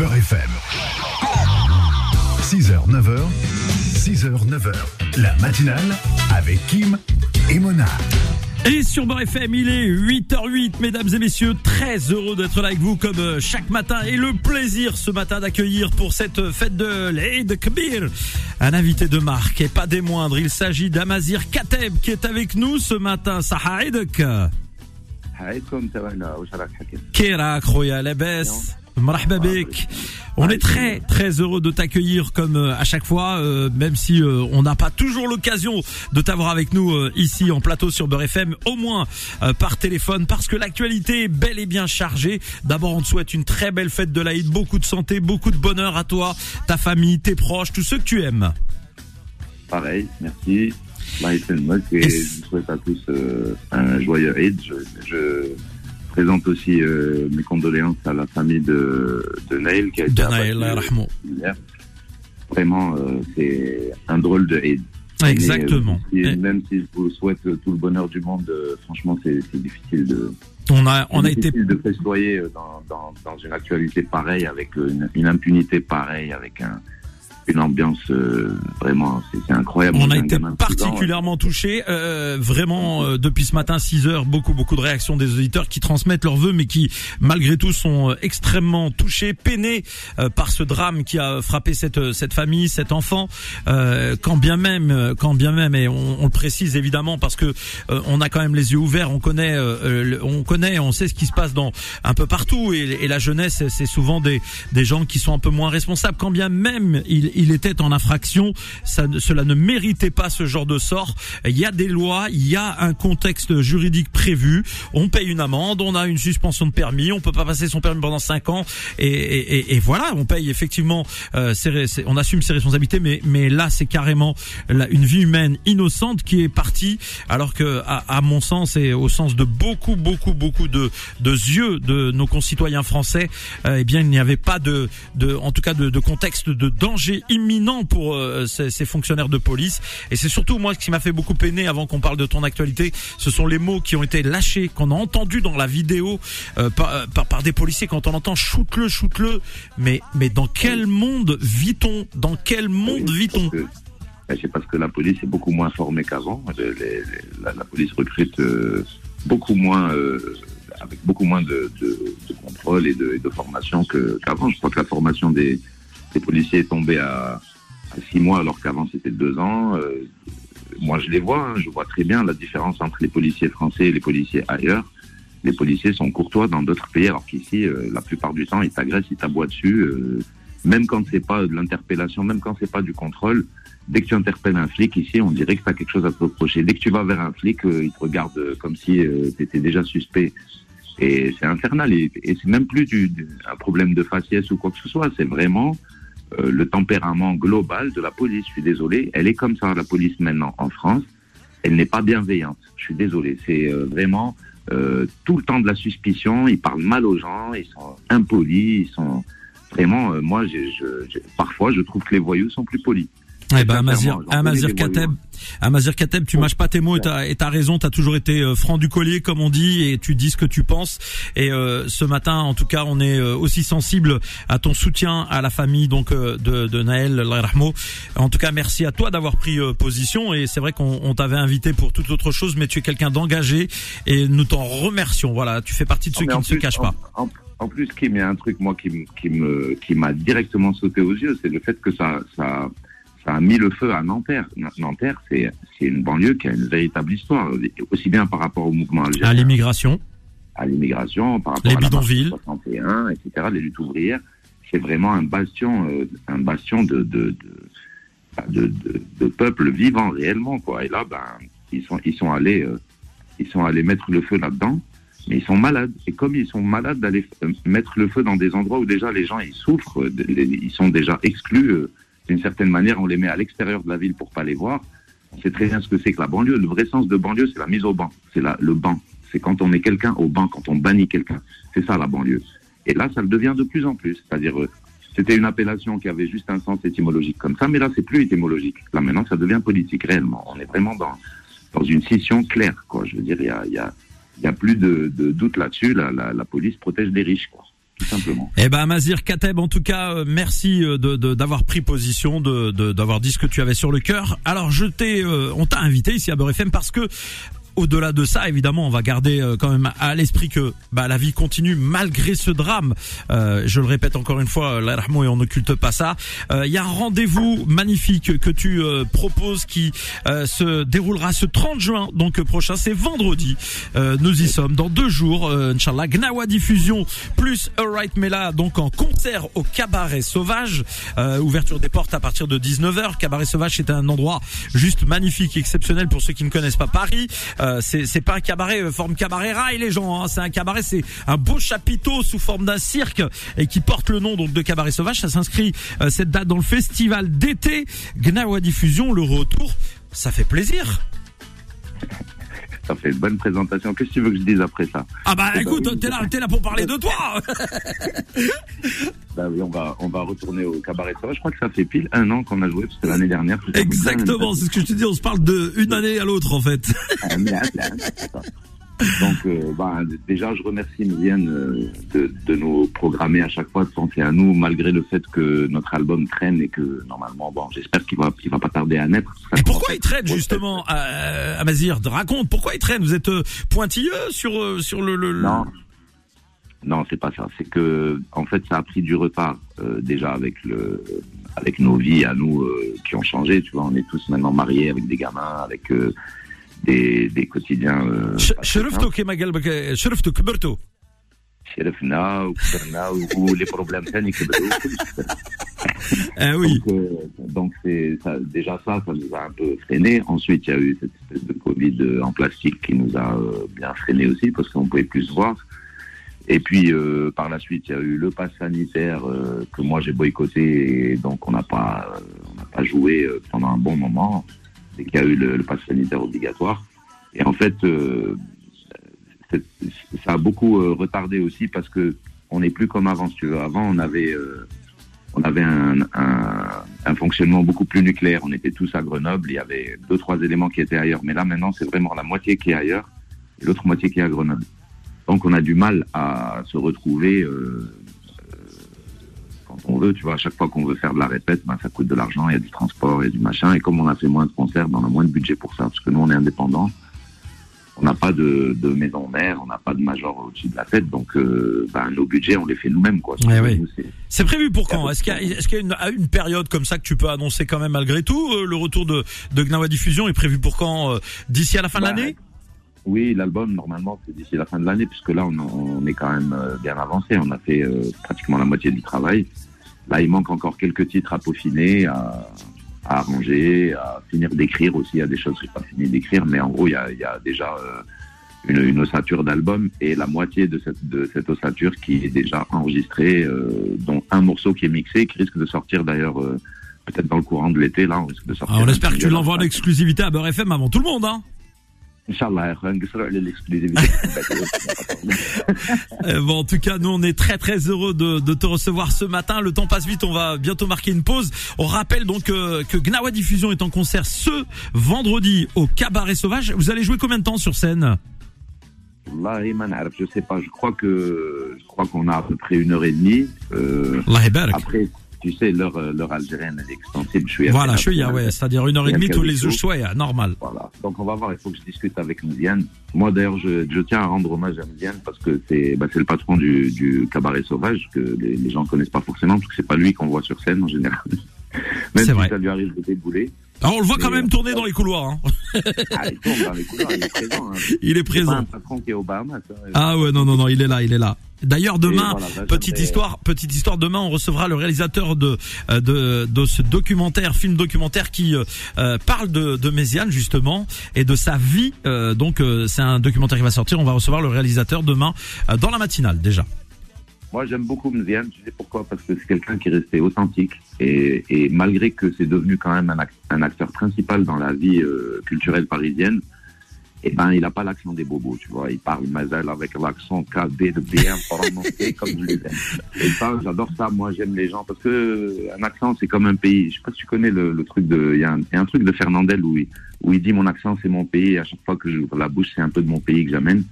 Beurre FM. 6h, 9h, 6h, 9h. La matinale avec Kim et Mona. Et sur Beurre FM, il est 8h08, mesdames et messieurs, très heureux d'être là avec vous comme euh, chaque matin et le plaisir ce matin d'accueillir pour cette fête de l'Eid Kbir un invité de marque et pas des moindres. Il s'agit d'Amazir Kateb qui est avec nous ce matin. Sahaïdek. Kérak, Lebes. On est très très heureux de t'accueillir comme euh, à chaque fois, euh, même si euh, on n'a pas toujours l'occasion de t'avoir avec nous ici en plateau sur Beurre FM, au moins par téléphone, parce que l'actualité est bel et bien chargée. D'abord, on te souhaite une très belle fête de l'Aïd, beaucoup de santé, beaucoup de bonheur à toi, ta famille, tes proches, tous ceux que tu aimes. Pareil, merci. Et je souhaite à tous un joyeux Aïd. je présente aussi euh, mes condoléances à la famille de, de Naël qui a été hier. Vraiment, euh, c'est un drôle de aide. Exactement. même si je vous souhaite tout le bonheur du monde, euh, franchement, c'est difficile de. On a, on a été de festoyer dans, dans, dans, une actualité pareille, avec une, une impunité pareille, avec un, une ambiance euh, vraiment, c'est incroyable. On a été particulièrement touchés, euh, vraiment euh, depuis ce matin 6 heures, beaucoup beaucoup de réactions des auditeurs qui transmettent leurs vœux, mais qui malgré tout sont extrêmement touchés, peinés par ce drame qui a frappé cette cette famille, cet enfant. quand bien même, quand bien même, et on, le précise évidemment parce que on a quand même les yeux ouverts, on connaît, on connaît, on sait ce qui se passe dans un peu partout, et, et la jeunesse, c'est souvent des des gens qui sont un peu moins responsables. Quand bien même il il était en infraction. Ça, cela ne méritait pas ce genre de sort. Il y a des lois, il y a un contexte juridique prévu. On paye une amende, on a une suspension de permis, on peut pas passer son permis pendant cinq ans. Et, et, et voilà, on paye effectivement, euh, on assume ses responsabilités, mais, mais là c'est carrément une vie humaine innocente qui est partie, alors que à, à, mon sens et au sens de beaucoup, beaucoup, beaucoup de, de yeux de nos concitoyens français, euh, eh bien il n'y avait pas de, de, en tout cas de contexte de danger imminent pour euh, ces, fonctionnaires de police. Et c'est surtout moi ce qui m'a fait beaucoup peiner avant qu'on parle de ton actualité. Ce sont les mots qui ont été lâchés, qu'on a entendus dans la vidéo euh, par, par, des policiers quand on entend shoot-le, shoot-le. Mais, mais dans quel monde vit-on? Dans quel monde vit-on? ben, c'est parce que la police est beaucoup moins formée qu'avant. La, police recrute euh, beaucoup moins, avec beaucoup moins de, de, de contrôle et de, de formation qu'avant. Je crois que la formation des, les policiers est tombé à, six mois alors qu'avant c'était deux ans. Euh, moi, je les vois, hein, je vois très bien la différence entre les policiers français et les policiers ailleurs. Les policiers sont courtois dans d'autres pays, alors qu'ici, euh, la plupart du temps, ils t'agressent, ils t'aboient dessus. Euh, même quand c'est pas de l'interpellation, même quand c'est pas du contrôle, dès que tu interpelles un flic ici, on dirait que tu as quelque chose à te reprocher. Dès que tu vas vers un flic, il te regarde comme si tu étais déjà suspect. Et c'est infernal. Et, c'est même plus un problème de faciès ou quoi que ce soit. C'est vraiment euh, le tempérament global de la police. Je suis désolé, elle est comme ça, la police maintenant en France. Elle n'est pas bienveillante. Je suis désolé. C'est euh, vraiment euh, tout le temps de la suspicion. Ils parlent mal aux gens, ils sont impolis, ils sont vraiment. moi, je, parfois, je trouve que les voyous sont plus polis. Eh ben, Amazir, Amazir Kateb, Amazir Kateb, tu mâches pas tes mots et t'as, et t'as raison, t'as toujours été euh, franc du collier, comme on dit, et tu dis ce que tu penses. Et euh, ce matin, en tout cas, on est euh, aussi sensible à ton soutien à la famille donc de, de Naël Rahmo. En tout cas, merci à toi d'avoir pris position. Et c'est vrai qu'on on t'avait invité pour toute autre chose, mais tu es quelqu'un d'engagé et nous t'en remercions. Voilà, tu fais partie de ceux qui ne se cachent pas. En, plus, Kim, il y a un truc moi qui, qui me qui m'a directement sauté aux yeux, c'est le fait que ça ça ça a mis le feu à Nanterre. Nanterre, c'est une banlieue qui a une véritable histoire, aussi bien par rapport au mouvement algérien. À l'immigration. À l'immigration, par rapport les à bidonvilles. 61, etc., les luttes ouvrières. C'est vraiment un bastion, euh, un bastion de de, de, de, peuple vivant réellement, quoi. Et là, ben, ils sont, ils sont allés, euh, ils sont allés mettre le feu là-dedans, mais ils sont malades. Et comme ils sont malades d'aller euh, mettre le feu dans des endroits où déjà les gens ils souffrent, ils sont déjà exclus d'une certaine manière, on les met à l'extérieur de la ville pour pas les voir. Sait très bien ce que c'est que la banlieue. Le vrai sens de banlieue, c'est la mise au banc. C'est le banc. C'est quand on met quelqu'un au banc, quand on bannit quelqu'un. C'est ça la banlieue. Et là, ça le devient de plus en plus. C'est-à-dire, euh, c'était une appellation qui avait juste un sens étymologique comme ça, mais là, c'est plus étymologique. Là, maintenant, ça devient politique réellement. On est vraiment dans, dans une scission claire, quoi. Je veux dire, il y a, y, y a plus de, doute là-dessus. La, police protège les riches, quoi. Eh ben Mazir Kateb, en tout cas, euh, merci euh, de d'avoir pris position, de d'avoir dit ce que tu avais sur le cœur. Alors je t'ai, euh, on t'a invité ici à Beurre FM parce que au-delà de ça, évidemment, on va garder euh, quand même à l'esprit que bah, la vie continue malgré ce drame. Euh, je le répète encore une fois, et on n'occulte pas ça. Euh, il y a un rendez-vous magnifique que tu proposes qui se déroulera ce 30 juin, donc prochain, c'est vendredi. nous y sommes dans deux jours, Inch'Allah. Gnawa Diffusion plus Alright Mela, donc en concert au Cabaret Sauvage. ouverture des portes à partir de 19h. Cabaret Sauvage, c'est un endroit juste magnifique, exceptionnel pour ceux qui ne connaissent pas Paris. Euh, c'est pas un cabaret euh, forme cabaret rail les gens. Hein. C'est un cabaret, c'est un beau chapiteau sous forme d'un cirque et qui porte le nom donc de cabaret sauvage. Ça s'inscrit euh, cette date dans le festival d'été Gnawa Diffusion. Le retour, ça fait plaisir. Ça fait une bonne présentation. Qu'est-ce que tu veux que je dise après ça Ah bah écoute, t'es là, es là pour parler de toi. bah oui, on va, on va retourner au cabaret sauvage. Je crois que ça fait pile un an qu'on a joué, c'était l'année dernière. Exactement, c'est ce que je te dis. On se parle de une année à l'autre en fait. Donc, euh, bah, déjà, je remercie Milienne euh, de, de, nous programmer à chaque fois, de penser à nous, malgré le fait que notre album traîne et que normalement, bon, j'espère qu'il va, va pas tarder à naître. Et pourquoi il traîne justement, à, Mazir? Raconte, pourquoi il traîne? Vous êtes euh, pointilleux sur sur le, le... Non, non, c'est pas ça. C'est que, en fait, ça a pris du retard déjà avec le avec nos vies à nous qui ont changé. Tu vois, on est tous maintenant mariés avec des gamins, avec des, des quotidiens. شرفتوا كما قال لك شرفتوا كبرتوا شرفنا وكبرنا les problèmes ثاني كبروا ah oui. Donc, euh, donc c'est ça, déjà ça, ça nous a un peu freiné. Ensuite, il y a eu cette espèce de Covid en plastique qui nous a euh, bien freiné aussi parce qu'on pouvait plus se voir. Et puis euh, par la suite, il y a eu le pass sanitaire euh, que moi j'ai boycotté et donc on n'a pas on n'a pas joué pendant un bon moment c'est qu'il y a eu le, pass sanitaire obligatoire. Et en fait, euh, ça a beaucoup euh, retardé aussi parce que on n'est plus comme avant. tu veux. Avant, on avait, euh, on avait un, un, fonctionnement beaucoup plus nucléaire. On était tous à Grenoble. Il y avait deux, trois éléments qui étaient ailleurs. Mais là, maintenant, c'est vraiment la moitié qui est ailleurs et l'autre moitié qui est à Grenoble. Donc, on a du mal à se retrouver on veut, tu vois, à chaque fois qu'on veut faire de la répète, ben, ça coûte de l'argent, il y a du transport, il y a du machin. Et comme on a fait moins de concerts, ben, on a moins de budget pour ça, parce que nous, on est indépendants. On n'a pas de, maison mère, on n'a pas de major au-dessus de la tête, donc euh, ben, nos budgets, on les fait nous-mêmes. quoi. c'est prévu pour quand? Est-ce qu'il y a, une, période comme ça que tu peux annoncer quand même malgré tout euh, Le retour de, de Gnawa Diffusion est prévu pour quand euh, D'ici à la fin de l'année? oui, l'album, normalement, c'est d'ici la fin de l'année, puisque là, on, est quand même bien avancé. On a fait pratiquement la moitié du travail. Là, il manque encore quelques titres à peaufiner, à, arranger, à finir d'écrire aussi. Il y a des choses que je n'ai pas fini d'écrire, mais en gros, il y a, déjà euh, une, une, ossature d'album et la moitié de cette, de cette ossature qui est déjà enregistrée, euh, dont un morceau qui est mixé, qui risque de sortir d'ailleurs euh, peut-être dans le courant de l'été. Là, on risque de sortir. Ah, on espère que tu l'envoies en exclusivité à Beurre FM avant tout le monde, hein euh, bon, en tout cas, nous on est très très heureux de, te recevoir ce matin. Le temps passe vite, on va bientôt marquer une pause. On rappelle donc euh, que Gnawa Diffusion est en concert ce vendredi au Cabaret Sauvage. Vous allez jouer combien de temps sur scène? Je sais pas, je crois que je crois qu'on a à peu près une heure et demie. Euh, après, tu sais, l'heure, euh, l'heure algérienne est extensible. Je suis voilà, je suis, ouais, c'est-à-dire une heure et demie tous les jours, ouais, normal. Voilà. Donc on va voir, il faut que je discute avec Mdiane. Moi d'ailleurs, je, je, tiens à rendre hommage à Mdiane parce que c'est, bah, c'est le patron du, du cabaret sauvage que les, les gens connaissent pas forcément parce que c'est pas lui qu'on voit sur scène en général. Même si ça lui arrive de débouler. Alors on le voit quand même tourner dans les couloirs. Hein. Ah, il tourne dans les couloirs, il est présent. Hein. Il est présent. un patron qui est au Bahamas. Hein. Ah ouais, non, non, non, il est là, il est là. D'ailleurs demain, petite histoire, petite histoire. Demain, on recevra le réalisateur de euh, de, de ce documentaire, film documentaire qui euh, euh, parle de, de Méziane justement et de sa vie. donc c'est un documentaire qui va sortir. On va recevoir le réalisateur demain dans la matinale déjà. Moi, j'aime beaucoup Méziane. Tu sais pourquoi? Parce que c'est quelqu'un qui est resté authentique et, et malgré que c'est devenu quand même un, un, acteur principal dans la vie culturelle parisienne eh ben, il n'a pas l'accent des bobos, tu vois. Il parle Mazel avec l'accent KB de bien prononcé comme je les aime. Et ça, j'adore ça. Moi, j'aime les gens parce que un accent, c'est comme un pays. Je sais pas si tu connais le, le truc de, il y, a un truc de Fernandel où il, où il dit mon accent, c'est mon pays. Et à chaque fois que j'ouvre la bouche, c'est un peu de mon pays que j'amène.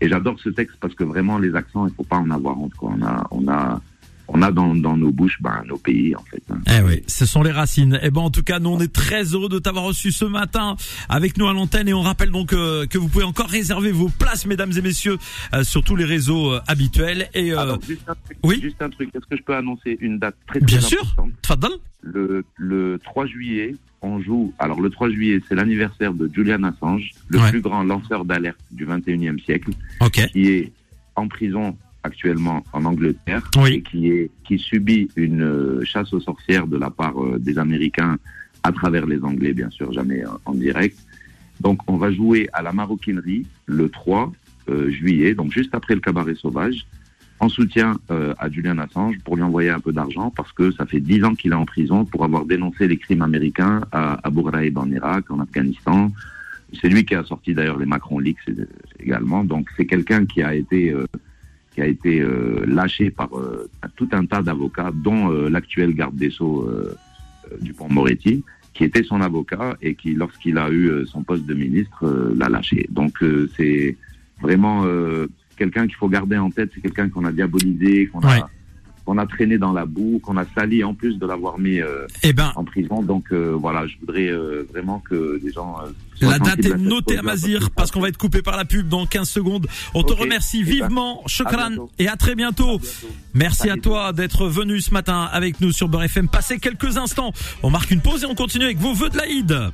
Et j'adore ce texte parce que vraiment les accents, il faut pas en avoir honte. Quoi. On a, on a, on a dans, dans nos bouches ben, nos pays en fait. hein. Eh oui, ce sont les racines. Eh ben en tout cas, nous on est très heureux de t'avoir reçu ce matin avec nous à l'antenne et on rappelle donc euh, que vous pouvez encore réserver vos places, mesdames et messieurs, euh, sur tous les réseaux euh, habituels. Et euh, Alors, juste un truc, oui. juste un truc. Est-ce que je peux annoncer une date très, très bien sûr, importante? Tfaddal. le, le 3 juillet, on joue. Alors le 3 juillet, c'est l'anniversaire de Julian Assange, le Ouais. plus grand lanceur d'alerte du 21e siècle, Ok. qui est en prison actuellement en Angleterre Oui. et qui est qui subit une euh, chasse aux sorcières de la part euh, des Américains à travers les Anglais, bien sûr, jamais euh, en direct. Donc on va jouer à la maroquinerie le 3 euh, juillet, donc juste après le cabaret sauvage, en soutien euh, à Julian Assange pour lui envoyer un peu d'argent parce que ça fait dix ans qu'il est en prison pour avoir dénoncé les crimes américains à Abu Ghraib en Irak, en Afghanistan. C'est lui qui a sorti d'ailleurs les Macron Leaks également. Donc c'est quelqu'un qui a été euh, qui a été euh, lâché par euh, tout un tas d'avocats, dont euh, l'actuel garde des sceaux euh, Dupont-Moretti, qui était son avocat et qui, lorsqu'il a eu son poste de ministre, l'a lâché. Donc c'est vraiment quelqu'un qu'il faut garder en tête. C'est quelqu'un qu'on a diabolisé, qu'on Ouais. Qu'on a traîné dans la boue, qu'on a sali en plus de l'avoir mis euh, Eh ben, en prison. Donc euh, voilà, je voudrais euh, vraiment que les gens. la date est notée à Mazir parce qu'on va être coupé par la pub dans 15 secondes. On te remercie Eh ben, vivement, Chokran, et à très bientôt. À bientôt. Merci à toi d'être venu ce matin avec nous sur Beurre FM. Passez quelques instants. On marque une pause et on continue avec vos vœux de l'Aïd.